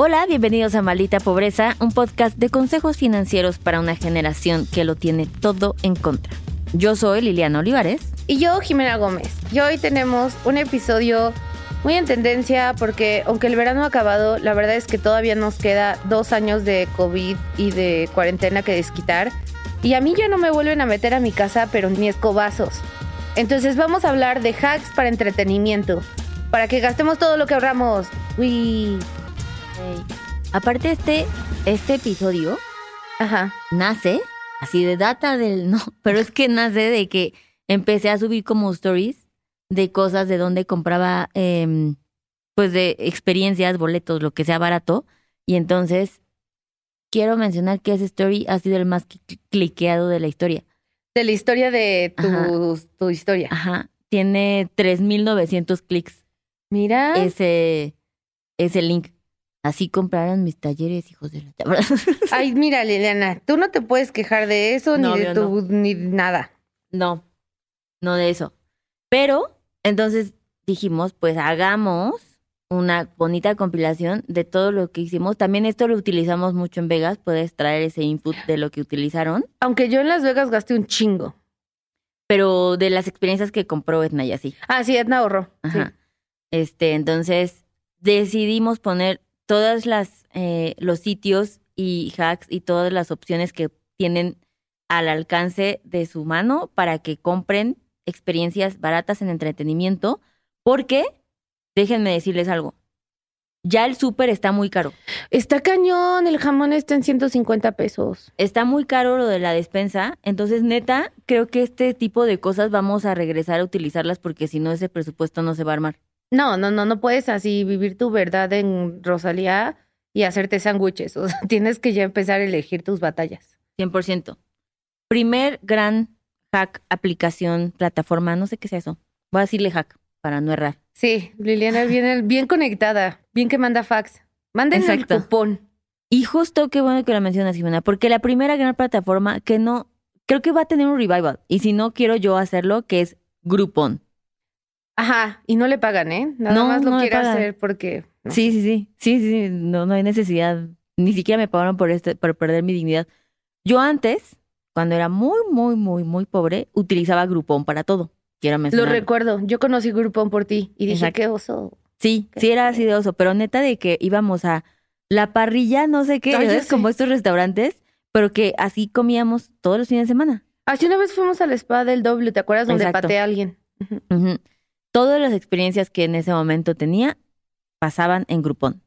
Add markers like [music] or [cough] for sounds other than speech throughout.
Hola, bienvenidos a Maldita Pobreza, un podcast de consejos financieros para una generación que lo tiene todo en contra. Yo soy Liliana Olivares. Y yo, Jimena Gómez. Y hoy tenemos un episodio muy en tendencia porque aunque el verano ha acabado, la verdad es que todavía nos queda dos años de COVID y de cuarentena que desquitar. Y a mí ya no me vuelven a meter a mi casa, pero ni escobazos. Entonces vamos a hablar de hacks para entretenimiento, para que gastemos todo lo que ahorramos. Uy. Aparte este, este episodio Ajá. nace así de data del [laughs] no, pero es que nace de que empecé a subir como stories de cosas de donde compraba em, pues de experiencias, boletos, lo que sea barato y entonces quiero mencionar que ese story ha sido el más cl- cliqueado de la historia. De la historia de tu, Ajá. tu historia. Ajá, tiene 3900 clics Mira. ese ese link. Así compraron mis talleres, hijos de la [laughs] Ay, mira, Liliana, tú no te puedes quejar de eso No, ni de tu ni nada. No, no de eso. Pero entonces dijimos, pues hagamos una bonita compilación de todo lo que hicimos. También esto lo utilizamos mucho en Vegas, puedes traer ese input de lo que utilizaron, Aunque yo en Las Vegas gasté un chingo. pero de las experiencias que compró Edna y así. Ah, sí, Edna ahorró. Sí. Ajá. Este, entonces decidimos poner todas las eh, los sitios y hacks y todas las opciones que tienen al alcance de su mano para que compren experiencias baratas en entretenimiento, porque déjenme decirles algo. Ya el súper está muy caro. Está cañón, el jamón está en 150 pesos. Está muy caro lo de la despensa, entonces neta, creo que este tipo de cosas vamos a regresar a utilizarlas porque si no ese presupuesto no se va a armar. No, no, no, no puedes así vivir tu verdad en Rosalía y hacerte sándwiches. O sea, [laughs] tienes que ya empezar a elegir tus batallas. 100%. Primer gran hack, aplicación, plataforma, no sé qué sea eso. Voy a decirle hack para no errar. Sí, Liliana [laughs] viene bien conectada, bien que manda fax. Manden el cupón. Y justo qué bueno que la mencionas, Jimena, porque la primera gran plataforma que no, creo que va a tener un revival. Y si no quiero yo hacerlo, que es Groupon. Ajá, y no le pagan, ¿eh? Nada No, más lo no quiere hacer porque... no. Sí, sí, sí. Sí, sí, sí. No, no hay necesidad. Ni siquiera me pagaron por este, por perder mi dignidad. Yo antes, cuando era muy, muy, muy, muy pobre, utilizaba Groupon para todo. Quiero Lo mencionar. recuerdo. Yo conocí Groupon por ti y dije, Exacto. qué oso. Sí, Qué sí era así de oso, pero neta de que íbamos a la parrilla, no sé qué, sé. como estos restaurantes, pero que así comíamos todos los fines de semana. Así una vez fuimos al spa del doble, ¿te acuerdas? Donde Exacto. pateé a alguien. Todas las experiencias que en ese momento tenía pasaban en Groupon.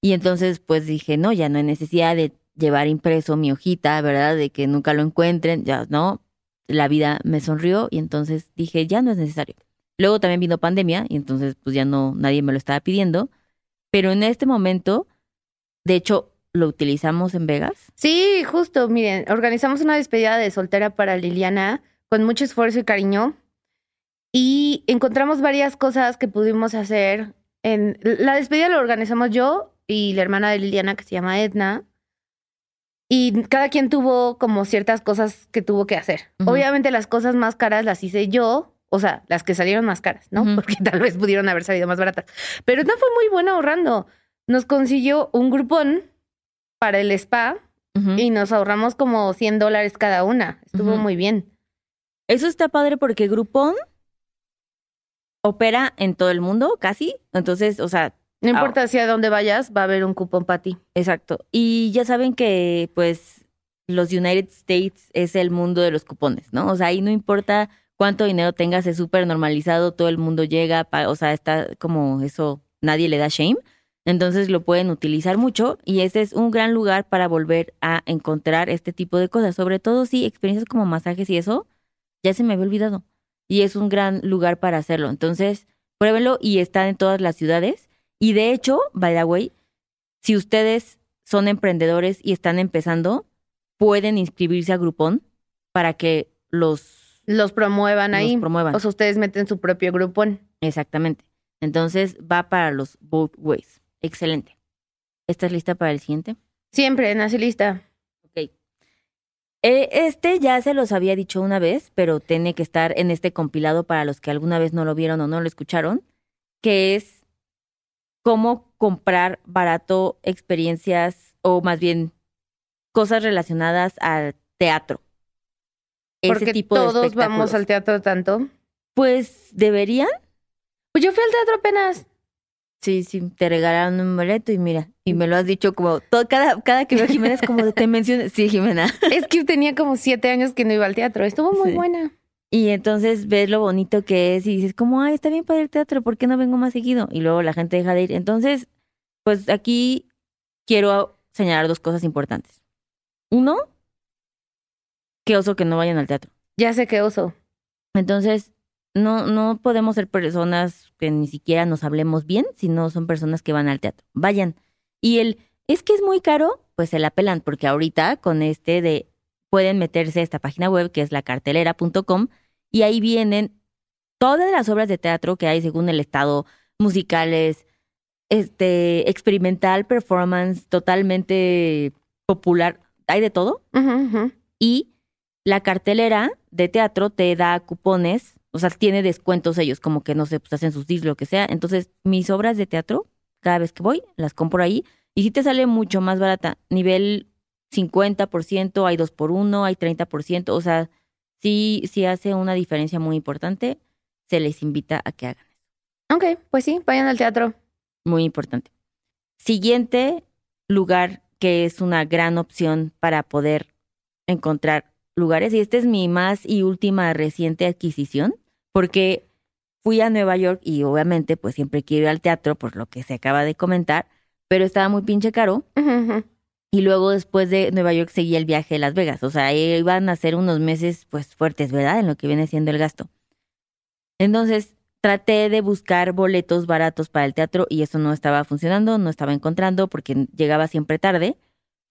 Y entonces pues dije, no, ya no hay necesidad de llevar impreso mi hojita, ¿verdad? De que nunca lo encuentren, ya no. La vida me sonrió y entonces dije, ya no es necesario. Luego también vino pandemia y entonces pues ya no, nadie me lo estaba pidiendo. Pero en este momento, de hecho, lo utilizamos en Vegas. Sí, justo, miren, organizamos una despedida de soltera para Liliana con mucho esfuerzo y cariño y encontramos varias cosas que pudimos hacer. En la despedida la organizamos yo y la hermana de Liliana que se llama Edna y cada quien tuvo como ciertas cosas que tuvo que hacer. Obviamente las cosas más caras las hice yo, o sea, las que salieron más caras, ¿no? Porque tal vez pudieron haber salido más baratas. Pero Edna fue muy buena ahorrando. Nos consiguió un grupón para el spa y nos ahorramos como 100 dólares cada una. Estuvo muy bien. Eso está padre porque Groupon opera en todo el mundo, casi. Entonces, o sea, No importa hacia dónde vayas, va a haber un cupón para ti. exacto. Y ya saben que, pues, los United States es el mundo de los cupones, ¿no? O sea, ahí no importa cuánto dinero tengas, es súper normalizado, todo el mundo llega, pa- o sea, está como eso, nadie le da shame. Entonces lo pueden utilizar mucho y ese es un gran lugar para volver a encontrar este tipo de cosas. Sobre todo si experiencias como masajes y eso, ya se me había olvidado. Y es un gran lugar para hacerlo. Entonces, pruébenlo y está en todas las ciudades. Y de hecho, by the way, si ustedes son emprendedores y están empezando, pueden inscribirse a Groupon para que los, Los promuevan los ahí. promuevan. O sea, ustedes meten su propio grupón. Exactamente. Entonces va para los both ways. Excelente. ¿Estás lista para el siguiente? Siempre, nace lista. Eh, este ya se los había dicho una vez, pero tiene que estar en este compilado para los que alguna vez no lo vieron o no lo escucharon, que es cómo comprar barato experiencias o más bien cosas relacionadas al teatro. Ese Porque tipo de todos vamos al teatro tanto. Pues deberían. Pues yo fui al teatro apenas. Sí, sí, te regalaron un boleto y mira, y me lo has dicho como todo, cada, cada que veo a Jimena es como te menciono. Sí, Jimena. [laughs] Es que tenía como siete años que no iba al teatro. Estuvo muy Sí. buena. Y entonces ves lo bonito que es y dices como, ay, está bien para el teatro, ¿por qué no vengo más seguido? Y luego la gente deja de ir. Entonces, pues aquí quiero señalar dos cosas importantes. Uno, qué oso que no vayan al teatro. Ya sé qué oso. Entonces, no, no podemos ser personas que ni siquiera nos hablemos bien si no son personas que van al teatro. Vayan. Y el, es que es muy caro, pues se la pelan, porque ahorita con este de, pueden meterse a esta página web que es lacartelera.com y ahí vienen todas las obras de teatro que hay según el estado, musicales, este, experimental, performance, totalmente popular, hay de todo y la cartelera de teatro te da cupones, o sea, tiene descuentos ellos, como que no sé, pues hacen sus deals, lo que sea. Entonces, mis obras de teatro, cada vez que voy, las compro ahí y sí te sale mucho más barata. Nivel 50%, hay 2 por 1 hay 30%, o sea, sí, sí hace una diferencia muy importante. Se les invita a que hagan. Ok, pues sí, vayan al teatro. Muy importante. Siguiente lugar que es una gran opción para poder encontrar lugares. Y esta es mi más y última reciente adquisición, porque fui a Nueva York y obviamente pues siempre quiero ir al teatro por lo que se acaba de comentar, pero estaba muy pinche caro. Y luego después de Nueva York seguía el viaje de Las Vegas. O sea, iban a ser unos meses pues fuertes, ¿verdad? En lo que viene siendo el gasto. Entonces traté de buscar boletos baratos para el teatro y eso no estaba funcionando, no estaba encontrando porque llegaba siempre tarde.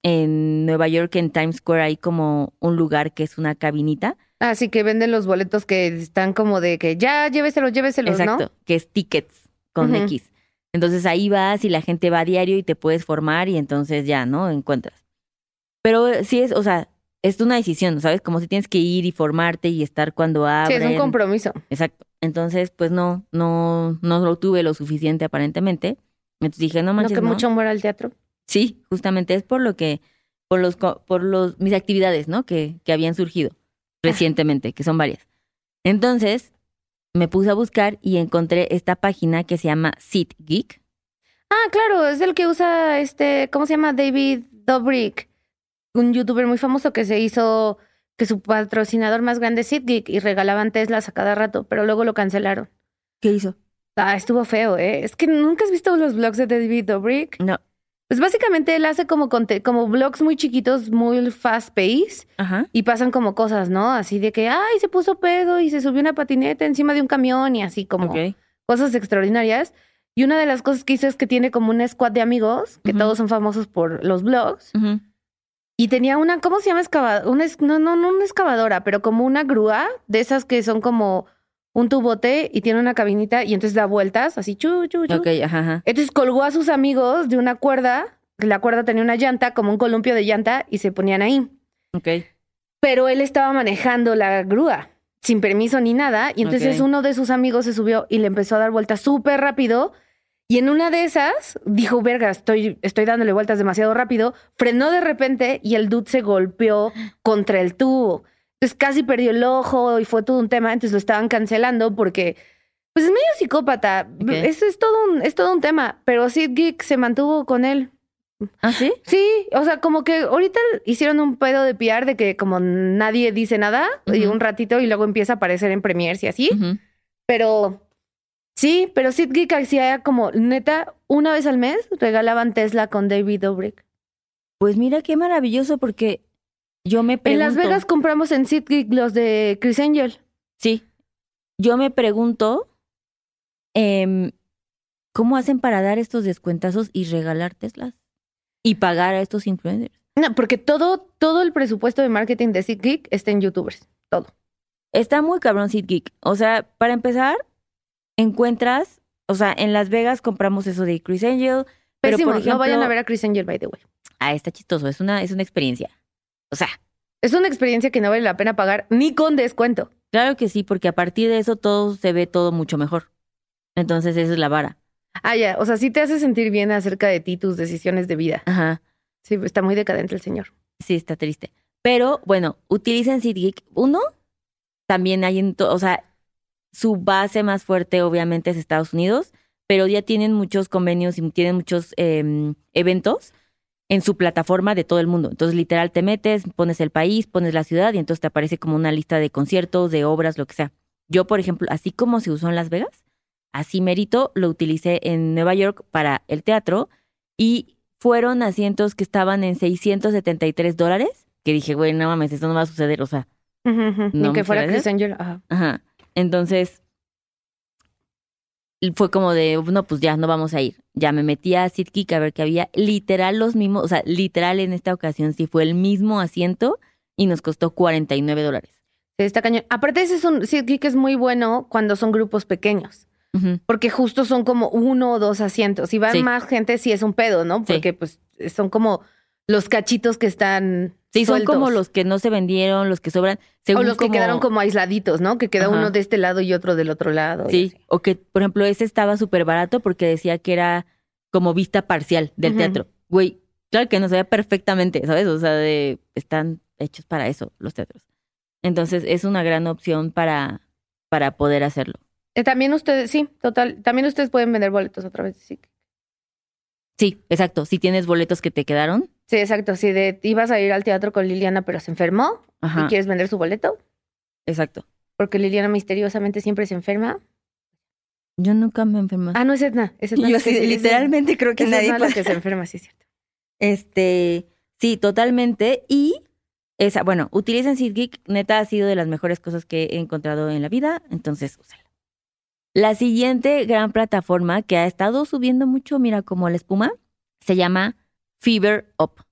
En Nueva York, en Times Square, hay como un lugar que es una cabinita. Así que venden los boletos que están como de que ya lléveselos, lléveselos, Exacto, ¿no? que es tickets con. X. Entonces ahí vas y la gente va a diario y te puedes formar y entonces ya, ¿no? Encuentras. Pero sí es, o sea, es una decisión, ¿sabes? Como si tienes que ir y formarte y estar cuando Sí, abren. es un compromiso. Exacto. Entonces, pues no, no, no lo tuve lo suficiente aparentemente. Entonces dije, no manches, que no. mucho muere al teatro. Sí, justamente es por lo que, por los, por los, mis actividades, ¿no? Que, que habían surgido recientemente, que son varias. Entonces, me puse a buscar y encontré esta página que se llama Seat Geek. Ah, claro, es el que usa este, ¿cómo se llama? David Dobrik, un youtuber muy famoso que se hizo que su patrocinador más grande es SeatGeek y regalaban Teslas a cada rato, pero luego lo cancelaron. ¿Qué hizo? Ah, estuvo feo, ¿eh? Es que nunca has visto los blogs de David Dobrik. No. Pues básicamente él hace como, como blogs muy chiquitos, muy fast pace, Ajá. y pasan como cosas, ¿no? Así de que, ay, se puso pedo y se subió una patineta encima de un camión y así como cosas extraordinarias. Y una de las cosas que hizo es que tiene como una squad de amigos, que todos son famosos por los blogs. Y tenía una, ¿cómo se llama? Excavadora. Una, no, no, no una excavadora, pero como una grúa de esas que son como un tubote y tiene una cabinita y entonces da vueltas, así chu, chu, chu. Ajá, ajá. Entonces colgó a sus amigos de una cuerda. La cuerda tenía una llanta, como un columpio de llanta, y se ponían ahí. Ok. Pero él estaba manejando la grúa sin permiso ni nada. Y entonces uno de sus amigos se subió y le empezó a dar vueltas súper rápido. Y en una de esas dijo, verga, estoy, estoy dándole vueltas demasiado rápido. Frenó de repente y el dude se golpeó contra el tubo. Entonces casi perdió el ojo y fue todo un tema. Entonces lo estaban cancelando porque, pues es medio psicópata. Ok. Eso es todo un, es todo un tema. Pero Sid Geek se mantuvo con él. ¿Ah, sí? Sí, o sea, como que ahorita hicieron un pedo de PR de que como nadie dice nada y un ratito y luego empieza a aparecer en premiers y así. Pero sí, pero Sid Geek hacía como neta una vez al mes regalaban Tesla con David Dobrik. Pues mira qué maravilloso porque yo me pregunto. En Las Vegas compramos en Sid Geek los de Chris Angel. Sí. Yo me pregunto em, cómo hacen para dar estos descuentazos y regalar Teslas y pagar a estos influencers. No, porque todo, todo el presupuesto de marketing de Sid Geek está en YouTubers. Todo. Está muy cabrón Seed Geek. O sea, para empezar, encuentras, o sea, en Las Vegas compramos eso de Chris Angel, pero por ejemplo, no vayan a ver a Chris Angel, by the way. ah, está chistoso, es una, es una experiencia. O sea, Es una experiencia que no vale la pena pagar ni con descuento. claro que sí, porque a partir de eso todo se ve todo mucho mejor. Entonces esa es la vara. Ah, ya. O sea, sí te hace sentir bien acerca de ti, tus decisiones de vida. Ajá. Sí, está muy decadente el señor. Sí, está triste. Pero bueno, utilicen SeatGeek. Uno, también hay en, to- o sea, su base más fuerte obviamente es Estados Unidos, pero ya tienen muchos convenios y tienen muchos em, eventos en su plataforma de todo el mundo. Entonces, literal, te metes, pones el país, pones la ciudad y entonces te aparece como una lista de conciertos, de obras, lo que sea. Yo, por ejemplo, así como se usó en Las Vegas, así mérito, lo utilicé en Nueva York para el teatro y fueron asientos que estaban en 673 dólares, que dije, güey, no mames, esto no va a suceder, o sea. No, Ni que fuera Angel. Ajá. Ajá. Entonces, fue como de, no, pues ya no vamos a ir. Ya me metí a SeatGeek a ver que había literal los mismos, o sea, literal en esta ocasión sí fue el mismo asiento y nos costó 49 dólares. Sí, está cañón. Aparte, ese es un SeatGeek es muy bueno cuando son grupos pequeños. Porque justo son como uno o dos asientos. Si van Sí. más gente, sí es un pedo, ¿no? Sí. Porque pues son como los cachitos que están. Sí, son sueltos. como los que no se vendieron, los que sobran. O según los que quedaron como aisladitos, ¿no? Que queda Ajá. uno de este lado y otro del otro lado. Sí, o que, por ejemplo, ese estaba súper barato porque decía que era como vista parcial del teatro. Güey, claro que no se ve perfectamente, ¿sabes? O sea, de, están hechos para eso los teatros. Entonces, es una gran opción para, para poder hacerlo. Eh, también ustedes, sí, total. También ustedes pueden vender boletos otra vez. Sí, Sí, exacto. Si tienes boletos que te quedaron, sí exacto. Si de, ibas a ir al teatro con Liliana, pero se enfermó y quieres vender su boleto, exacto. porque Liliana misteriosamente siempre se enferma. Yo nunca me enfermé. Ah, no es Edna. Es Edna Yo la que sí, se- es literalmente creo que es nadie Edna la que se [laughs] enferma, sí es cierto. Este, sí, totalmente. Y esa, bueno, utilicen SeatGeek, neta ha sido de las mejores cosas que he encontrado en la vida, entonces úsala. La siguiente gran plataforma que ha estado subiendo mucho, mira, como la espuma, se llama Fever Up.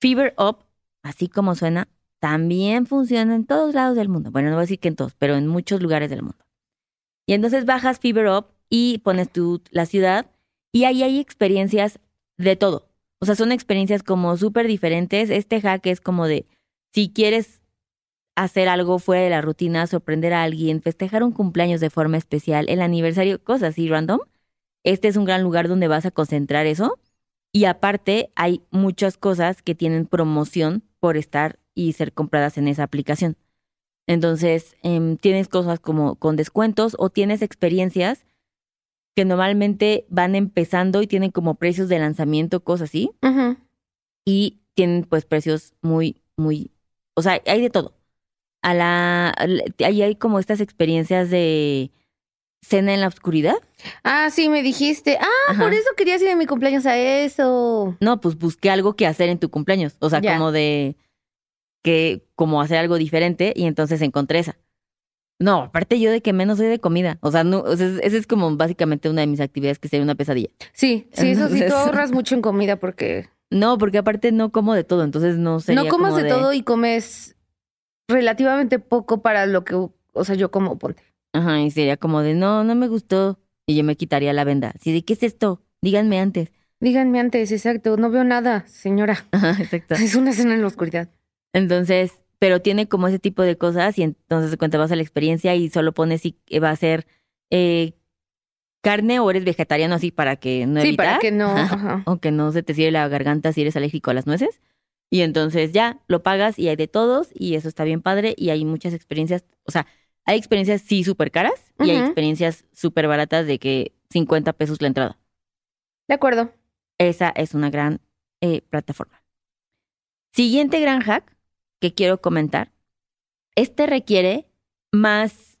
Fever Up, así como suena, también funciona en todos lados del mundo. Bueno, no voy a decir que en todos, pero en muchos lugares del mundo. Y entonces bajas Fever Up y pones tu, la ciudad y ahí hay experiencias de todo. O sea, son experiencias como súper diferentes. Este hack es como de, si quieres hacer algo fuera de la rutina, sorprender a alguien, festejar un cumpleaños de forma especial, el aniversario, cosas así random, este es un gran lugar donde vas a concentrar eso. Y aparte, hay muchas cosas que tienen promoción por estar y ser compradas en esa aplicación. Entonces, em, tienes cosas como con descuentos o tienes experiencias que normalmente van empezando y tienen como precios de lanzamiento, cosas así, y tienen pues precios muy, muy, o sea, hay de todo. A la, ahí hay como estas experiencias de cena en la oscuridad. Ah, sí, me dijiste. Ah, Ajá. por eso querías ir en mi cumpleaños a eso. No, pues busqué algo que hacer en tu cumpleaños, o sea, Ya. como de que, como hacer algo diferente y entonces encontré esa. No, aparte yo de que menos soy de comida, o sea, no, o sea, esa es como básicamente una de mis actividades que sería una pesadilla. Sí, sí, eso sí, tú ahorras [laughs] mucho en comida porque No, porque aparte no como de todo, entonces no sería no comas como de, todo y comes relativamente poco para lo que, o sea, yo como, ponte. Ajá, y sería como de, no, no me gustó. Y yo me quitaría la venda. Así de, ¿qué es esto? Díganme antes. Díganme antes, exacto, no veo nada, señora. [laughs] Ajá, exacto. Es una cena en la oscuridad. Entonces, pero tiene como ese tipo de cosas y entonces cuenta vas a la experiencia y solo pones si va a ser eh, carne o eres vegetariano así para que no Sí, evitar. para que no, ajá. O que no se te cierre la garganta si eres alérgico a las nueces. Y entonces ya lo pagas y hay de todos y eso está bien padre y hay muchas experiencias, o sea, hay experiencias sí súper caras y hay experiencias súper baratas de que 50 pesos la entrada. De acuerdo. Esa es una gran eh, plataforma. Siguiente gran hack que quiero comentar. Este requiere más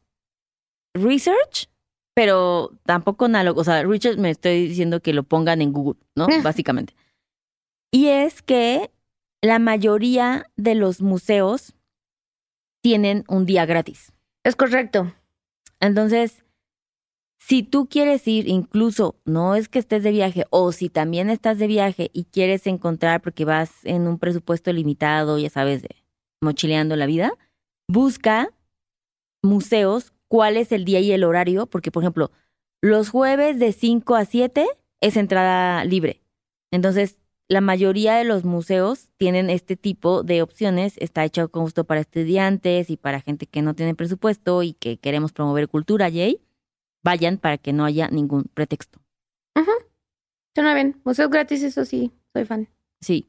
research, pero tampoco análogo. O sea, research me estoy diciendo que lo pongan en Google, ¿no? Eh. [laughs] Básicamente. Y es que la mayoría de los museos tienen un día gratis. Es correcto. Entonces, si tú quieres ir, incluso no es que estés de viaje, o si también estás de viaje y quieres encontrar, porque vas en un presupuesto limitado, ya sabes, de mochileando la vida, busca museos, cuál es el día y el horario, porque, por ejemplo, los jueves de 5 a 7 es entrada libre. Entonces, la mayoría de los museos tienen este tipo de opciones. Está hecho con gusto para estudiantes y para gente que no tiene presupuesto y que queremos promover cultura, Jay. Vayan para que no haya ningún pretexto. Suena bien. Museos gratis, eso sí, soy fan. Sí.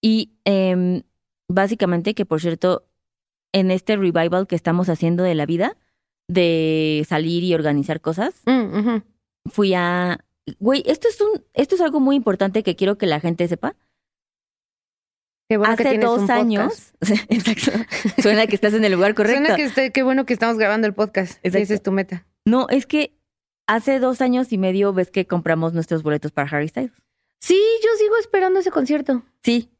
Y em, básicamente que, por cierto, en este revival que estamos haciendo de la vida, de salir y organizar cosas, Mm, fui a... Güey, esto es, un, esto es algo muy importante que quiero que la gente sepa. Qué bueno que Hace tienes dos años... [laughs] Exacto. Suena que estás en el lugar [laughs] correcto. Suena que esté- qué bueno que estamos grabando el podcast. Exacto. esa es tu meta. No, es que hace dos años y medio ves que compramos nuestros boletos para Harry Styles. Sí, yo sigo esperando ese concierto. Sí,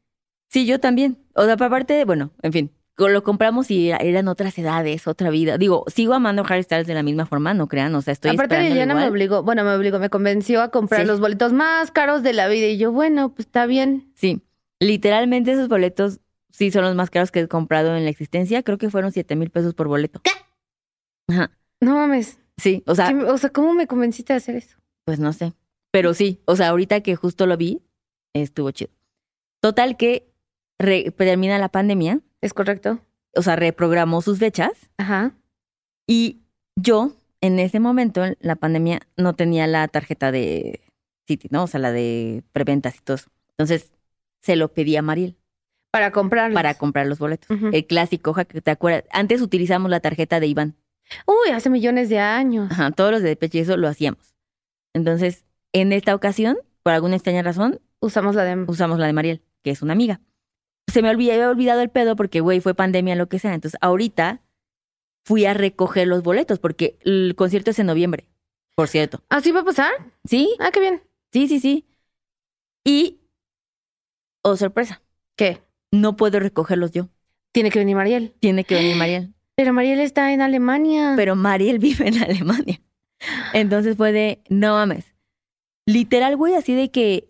sí, yo también. O sea, aparte, bueno, en fin, lo compramos y era- eran otras edades, otra vida. Digo, sigo amando Harry Styles de la misma forma, no crean, o sea, estoy Aparte, Liliana me obligó, bueno, me obligó, me convenció a comprar Sí. los boletos más caros de la vida. Y yo, bueno, pues está bien. Sí, literalmente esos boletos sí son los más caros que he comprado en la existencia. Creo que fueron siete mil pesos por boleto. ¿Qué? Ajá, No mames. sí, o sea, ¿Qué me- o sea, ¿cómo me convenciste de hacer eso? pues no sé. Pero sí, o sea, ahorita que justo lo vi, estuvo chido. Total que re- termina la pandemia, ¿Es correcto? o sea, reprogramó sus fechas. Ajá. Y yo, en ese momento, en la pandemia, no tenía la tarjeta de City, ¿no? O sea, la de preventas y todo eso. Entonces, se lo pedí a Mariel Para comprarlos. para comprar los boletos. El clásico, ja, que te acuerdas. Antes utilizamos la tarjeta de Iván. Uy, hace millones de años. Ajá, todos los de Depeche y eso lo hacíamos. Entonces, en esta ocasión, por alguna extraña razón, Usamos la de... usamos la de Mariel, que es una amiga. Se me olvidó, había olvidado el pedo porque, güey, fue pandemia, lo que sea. Entonces, ahorita fui a recoger los boletos porque el concierto es en noviembre, por cierto. ¿Así va a pasar? Sí, Ah, qué bien. sí, sí, sí. Y, oh, sorpresa, ¿Qué? no puedo recogerlos yo. Tiene que venir Mariel. Tiene que venir Mariel. Pero Mariel está en Alemania. Pero Mariel [laughs] vive en Alemania. Entonces fue de, no mames. Literal, güey, así de que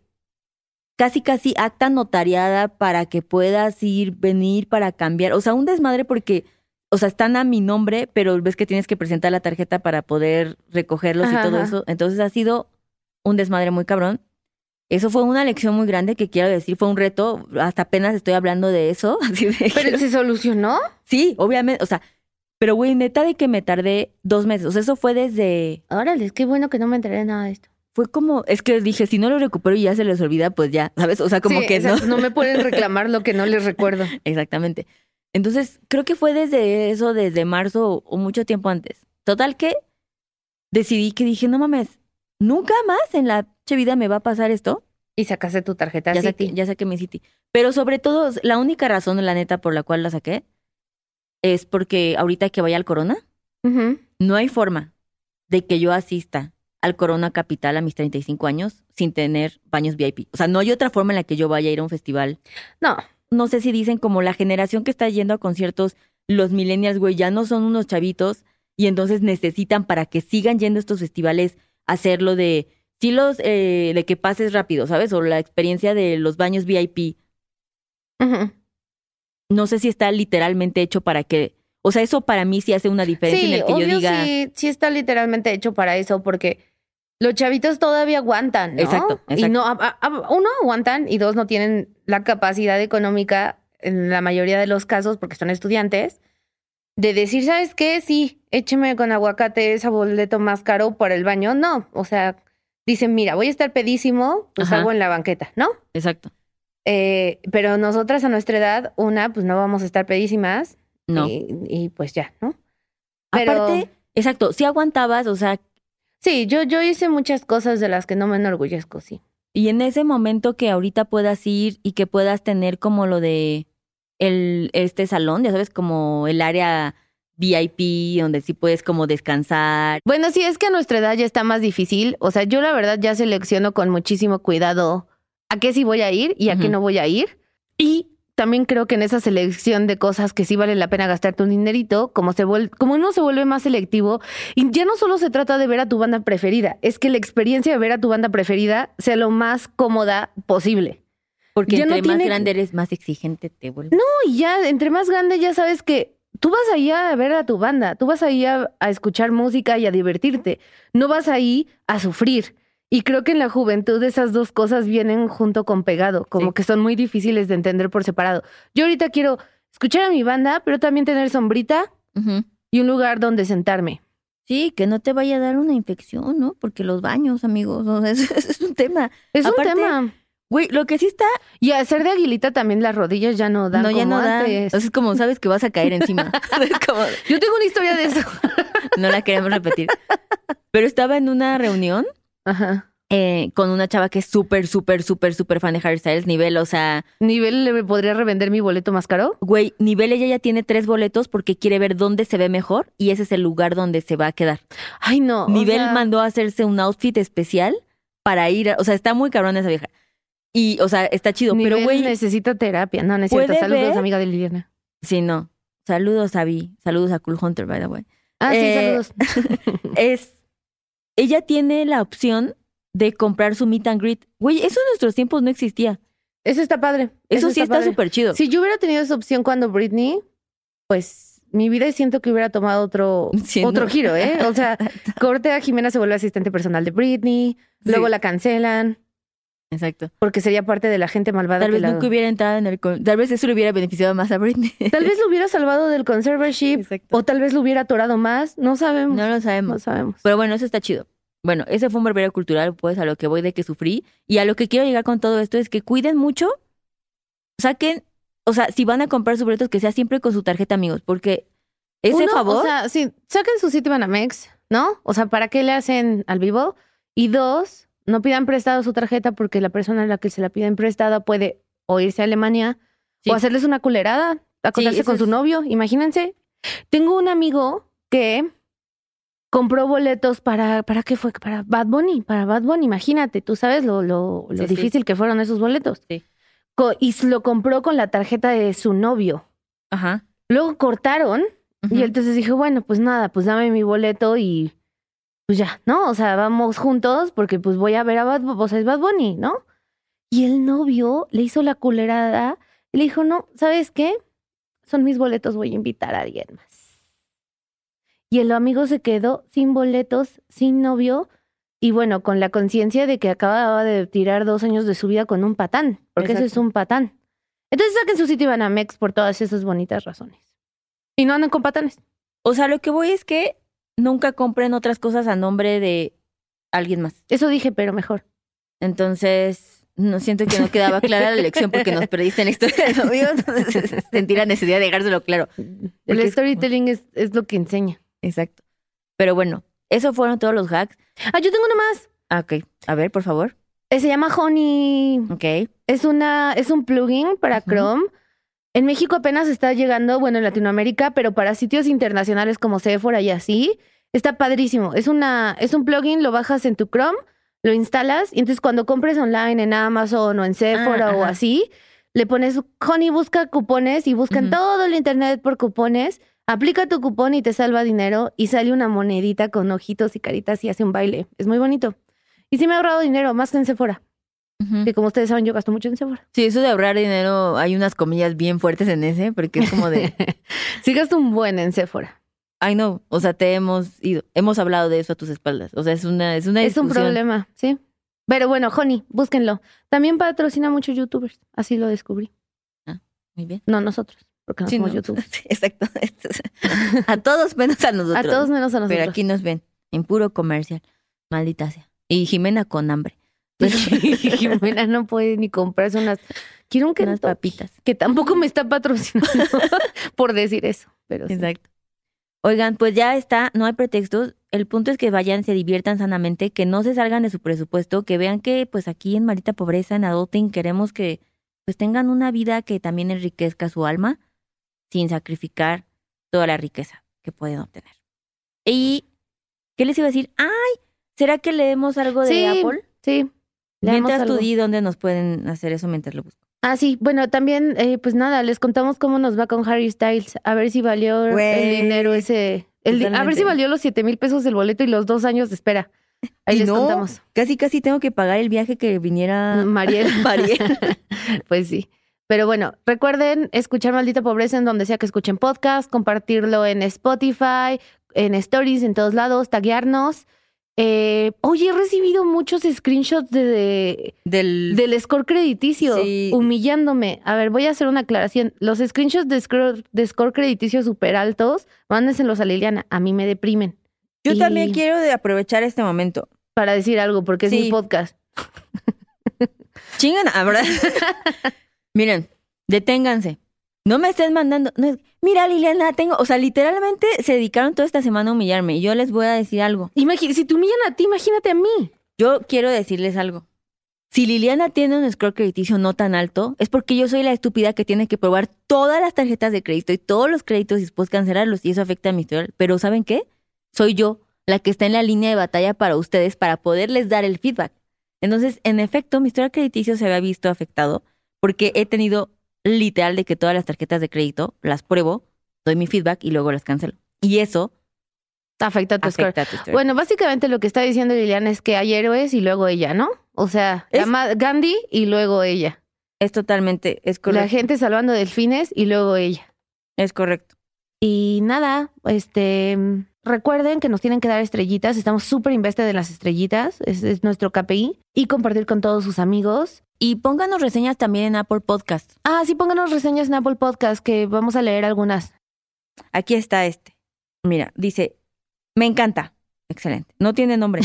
casi, casi acta notariada para que puedas ir, venir para cambiar. O sea, un desmadre porque, o sea, están a mi nombre, pero ves que tienes que presentar la tarjeta para poder recogerlos Ajá, y todo ajá. eso. Entonces ha sido un desmadre muy cabrón. Eso fue una lección muy grande que quiero decir, fue un reto. Hasta apenas estoy hablando de eso. [laughs] Así de Pero se solucionó. Sí, obviamente, o sea, pero güey, neta de que me tardé dos meses. O sea, eso fue desde, Órale, qué bueno que no me enteré de nada de esto. Fue como, es que dije, si no lo recupero y ya se les olvida, pues ya, ¿sabes? O sea, como Sí, que no. no me pueden reclamar lo que no les [laughs] recuerdo. Exactamente. Entonces, creo que fue desde eso, desde marzo o mucho tiempo antes. Total que decidí que dije, no mames, nunca más en la vida me va a pasar esto. Y sacaste tu tarjeta Ya City. saqué, ya saqué mi City. Pero sobre todo, la única razón, la neta, por la cual la saqué es porque ahorita que vaya al Corona. No hay forma de que yo asista al Corona Capital a mis 35 años sin tener baños VIP. O sea, no hay otra forma en la que yo vaya a ir a un festival. No, No sé si dicen como la generación que está yendo a conciertos, los millennials, güey, ya no son unos chavitos y entonces necesitan para que sigan yendo a estos festivales hacerlo de, sí los, eh, de que pases rápido, ¿sabes? O la experiencia de los baños VIP. No sé si está literalmente hecho para que, o sea, eso para mí sí hace una diferencia Sí, en el que obvio yo diga... sí, sí está literalmente hecho para eso, porque los chavitos todavía aguantan, ¿no? Exacto, Y no, a- a- a- uno, aguantan y dos, no tienen la capacidad económica, en la mayoría de los casos, porque son estudiantes, de decir, ¿sabes qué? Sí, écheme con aguacate ese boleto más caro para el baño. No, o sea, dicen, mira, voy a estar pedísimo, pues Ajá. hago en la banqueta, ¿no? Exacto. Eh, pero nosotras a nuestra edad, una, pues no vamos a estar pedísimas. No. Y, y, pues ya, ¿no? Pero- Aparte, exacto, si aguantabas, o sea, Sí, yo, yo hice muchas cosas de las que no me enorgullezco, sí. y en ese momento que ahorita puedas ir y que puedas tener como lo de el este salón, ya sabes, como el área VIP donde sí puedes como descansar. Bueno, sí, es que a nuestra edad ya está más difícil. O sea, yo la verdad ya selecciono con muchísimo cuidado a qué sí voy a ir y a qué no voy a ir. Y también creo que en esa selección de cosas que sí vale la pena gastarte un dinerito, como, se vuel- como uno se vuelve más selectivo, y ya no solo se trata de ver a tu banda preferida, es que la experiencia de ver a tu banda preferida sea lo más cómoda posible. Porque Ya no entre más tiene- grande eres, más exigente te vuelves. No, y ya entre más grande ya sabes que tú vas ahí a ver a tu banda, tú vas ahí a, a escuchar música y a divertirte, no vas ahí a sufrir. Y creo que en la juventud esas dos cosas vienen junto con pegado, como Sí. que son muy difíciles de entender por separado. Yo ahorita quiero escuchar a mi banda, pero también tener sombrita y un lugar donde sentarme. Sí, que no te vaya a dar una infección, ¿no? Porque los baños, amigos, o sea, [laughs] es, es un tema. Es Aparte, un tema. Güey, lo que sí está, Y hacer de aguilita también las rodillas ya no dan no, ya como no da. antes. Es como sabes que vas a caer encima. [laughs] [laughs] Es como, Yo tengo una historia de eso. no la queremos repetir. Pero estaba en una reunión Ajá. eh, con una chava que es súper, súper, súper, súper fan de Harry Styles, nivel, o sea, ¿Nivel le podría revender mi boleto más caro? güey, nivel ella ya tiene tres boletos porque quiere ver dónde se ve mejor y ese es el lugar donde se va a quedar. Ay, no. o Nivel sea, mandó a hacerse un outfit especial para ir, a- o sea, está muy cabrón esa vieja. Y, o sea, está chido, Nivel pero güey, necesita terapia. No. ¿puede Saludos, ver? amiga de Liliana. sí, no. Saludos a Vi, saludos a Cool Hunter, by the way. Ah, sí, Eh, saludos. [laughs] Es, ella tiene la opción de comprar su meet and greet. Güey, eso en nuestros tiempos no existía. Eso está padre. Eso, sí está súper chido. Si yo hubiera tenido esa opción cuando Britney, pues mi vida siento que hubiera tomado otro, [laughs] Sí, otro no. giro, ¿eh? O sea, [laughs] corte a Jimena se vuelve asistente personal de Britney, luego la cancelan Exacto. porque sería parte de la gente malvada. Tal que vez la- nunca hubiera entrado en el... Tal vez eso le hubiera beneficiado más a Britney. [laughs] Tal vez lo hubiera salvado del conservatorship Exacto. o tal vez lo hubiera atorado más. No sabemos. No lo No sabemos. sabemos. Pero bueno, eso está chido. Bueno, ese fue un barbero cultural, pues, a lo que voy de que sufrí. Y a lo que quiero llegar con todo esto es que cuiden mucho, saquen, o sea, si van a comprar sus boletos, que sea siempre con su tarjeta, amigos, porque ese Uno, favor... O sea, sí, saquen su sitio Banamex, ¿no? O sea, ¿para qué le hacen al vivo? Y dos, no pidan prestado su tarjeta porque la persona a la que se la piden prestada puede o irse a Alemania Sí. o hacerles una culerada, acostarse con su novio. Imagínense. Tengo un amigo que compró boletos para, ¿para qué fue? Para Bad Bunny, para Bad Bunny. Imagínate, tú sabes lo, lo, lo Sí, difícil que fueron esos boletos. Y lo compró con la tarjeta de su novio. Ajá. Luego cortaron y entonces dije, bueno, pues nada, pues dame mi boleto y pues ya, ¿no? O sea, vamos juntos porque pues voy a ver a Bad, o sea, es Bad Bunny, ¿no? Y el novio le hizo la culerada y le dijo, no, ¿sabes qué? Son mis boletos, voy a invitar a alguien más. Y el amigo se quedó sin boletos, sin novio y bueno, con la conciencia de que acababa de tirar dos años de su vida con un patán, porque ese es un patán. Entonces saquen su sitio y van a Mex por todas esas bonitas razones. Y no anden con patanes. O sea, lo que voy es que nunca compren otras cosas a nombre de alguien más. Eso dije, pero mejor. Entonces, no siento que no quedaba clara la lección porque nos [laughs] perdiste en la historia de novios. Entonces, [laughs] sentí la necesidad de dejárselo claro. El storytelling es, es lo que enseña. Exacto. Pero bueno, esos fueron todos los hacks. Ah, yo tengo uno más. Ah, Ok, a ver, por favor. Eh, Se llama Honey. Ok. Es una, es un plugin para. Chrome. En México apenas está llegando, bueno, en Latinoamérica, pero para sitios internacionales como Sephora y así, está padrísimo. Es una, es un plugin, lo bajas en tu Chrome, lo instalas, y entonces cuando compres online en Amazon o en Sephora Ah, o ajá. así, le pones Honey busca cupones y busca en Ujú. todo el internet por cupones, aplica tu cupón y te salva dinero y sale una monedita con ojitos y caritas y hace un baile. Es muy bonito. Y sí me ha ahorrado dinero, más que en Sephora. Que como ustedes saben, yo gasto mucho en Sephora. Sí, eso de ahorrar dinero, hay unas comillas bien fuertes en ese, porque es como de, [laughs] sí gasto un buen en Sephora. ay no, o sea, te hemos ido, hemos hablado de eso a tus espaldas. O sea, es una, es una Es un problema, sí. Pero bueno, Honey, búsquenlo. También patrocina muchos youtubers. Así lo descubrí. Muy bien. No nosotros, porque no Sí, somos ¿no? youtubers. [laughs] Sí, exacto. [laughs] A todos menos a nosotros. A todos menos a nosotros. Pero aquí nos ven, en puro comercial. Maldita sea. Y Jimena con hambre. Pero- [laughs] [laughs] Jimena no puede ni comprarse unas. Quiero un unas Kentucky, papitas. que tampoco me está patrocinando [laughs] por decir eso. Pero sí. Exacto. Oigan, pues ya está, no hay pretextos. El punto es que vayan, se diviertan sanamente, que no se salgan de su presupuesto, que vean que pues aquí en Marita Pobreza, en Adulting, queremos que pues tengan una vida que también enriquezca su alma sin sacrificar toda la riqueza que pueden obtener. ¿Y qué les iba a decir? ¡Ay! ¿Será que leemos algo de Sí, Apple? Sí. Mientras tú di dónde nos pueden hacer eso mientras lo busco. Ah, sí. Bueno, también, eh, pues nada, les contamos cómo nos va con Harry Styles. A ver si valió el dinero ese. el a ver si valió los siete mil pesos el boleto y los dos años de espera. Ahí Y les no, contamos. Casi, casi tengo que pagar el viaje que viniera Mariel. [laughs] Mariel. [laughs] pues sí. Pero bueno, recuerden escuchar Maldita Pobreza en donde sea que escuchen podcast, compartirlo en Spotify, en Stories, en todos lados, taguearnos. Eh, oye, he recibido muchos screenshots de, de- Del, del score crediticio, Sí. humillándome. A ver, voy a hacer una aclaración. Los screenshots de score, de score crediticio súper altos, mándenselos a Liliana. A mí me deprimen. Yo Y- también quiero de aprovechar este momento. Para decir algo, porque es mi podcast. Chingan, ¿verdad? [laughs] Miren, deténganse. No me estén mandando. no es- Mira, Liliana, tengo. O sea, literalmente se dedicaron toda esta semana a humillarme. Y yo les voy a decir algo. Si te humillan a ti, imagínate a mí. Yo quiero decirles algo. Si Liliana tiene un score crediticio no tan alto, es porque yo soy la estúpida que tiene que probar todas las tarjetas de crédito y todos los créditos y después cancelarlos. Y eso afecta a mi historial. Pero ¿saben qué? Soy yo la que está en la línea de batalla para ustedes para poderles dar el feedback. Entonces, en efecto, mi historial crediticio se había visto afectado porque he tenido literal de que todas las tarjetas de crédito las pruebo, doy mi feedback y luego las cancelo. Y eso Afecta a tu score. afecta tu historial. Bueno, básicamente lo que está diciendo Liliana es que hay héroes y luego ella, ¿no? O sea, Es- llama- Gandhi y luego ella. es totalmente, es La correcto. gente salvando delfines y luego ella. Es correcto. Y nada, este, recuerden que nos tienen que dar estrellitas. Estamos súper invested de las estrellitas. Es, es nuestro KPI. Y compartir con todos sus amigos. Y pónganos reseñas también en Apple Podcast. Ah, sí, pónganos reseñas en Apple Podcast que vamos a leer algunas. Aquí está este. Mira, dice, me encanta. Excelente. No tiene nombre.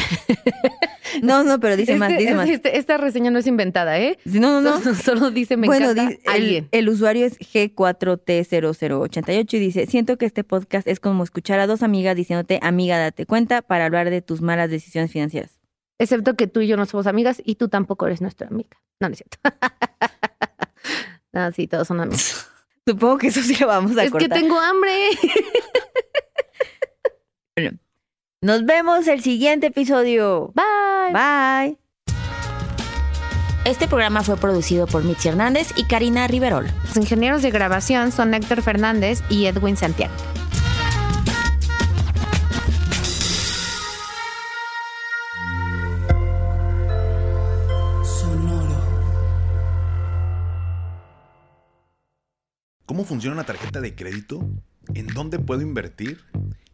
[laughs] no, no, pero dice más, Este- dice más. este- esta reseña no es inventada, ¿eh? No, no, no. Solo, solo dice me bueno, encanta di- el, alguien. el usuario es G4T0088 y dice, siento que este podcast es como escuchar a dos amigas diciéndote, amiga, date cuenta para hablar de tus malas decisiones financieras. Excepto que tú y yo no somos amigas y tú tampoco eres nuestra amiga. No, no es cierto. [laughs] no, sí, todos son amigos. [laughs] Supongo que eso sí lo vamos a Es que tengo hambre. Nos vemos el siguiente episodio. Bye. Bye. Este programa fue producido por Mitzi Hernández y Karina Riverol. Los ingenieros de grabación son Héctor Fernández y Edwin Santiago. ¿Cómo funciona una tarjeta de crédito? ¿En dónde puedo invertir?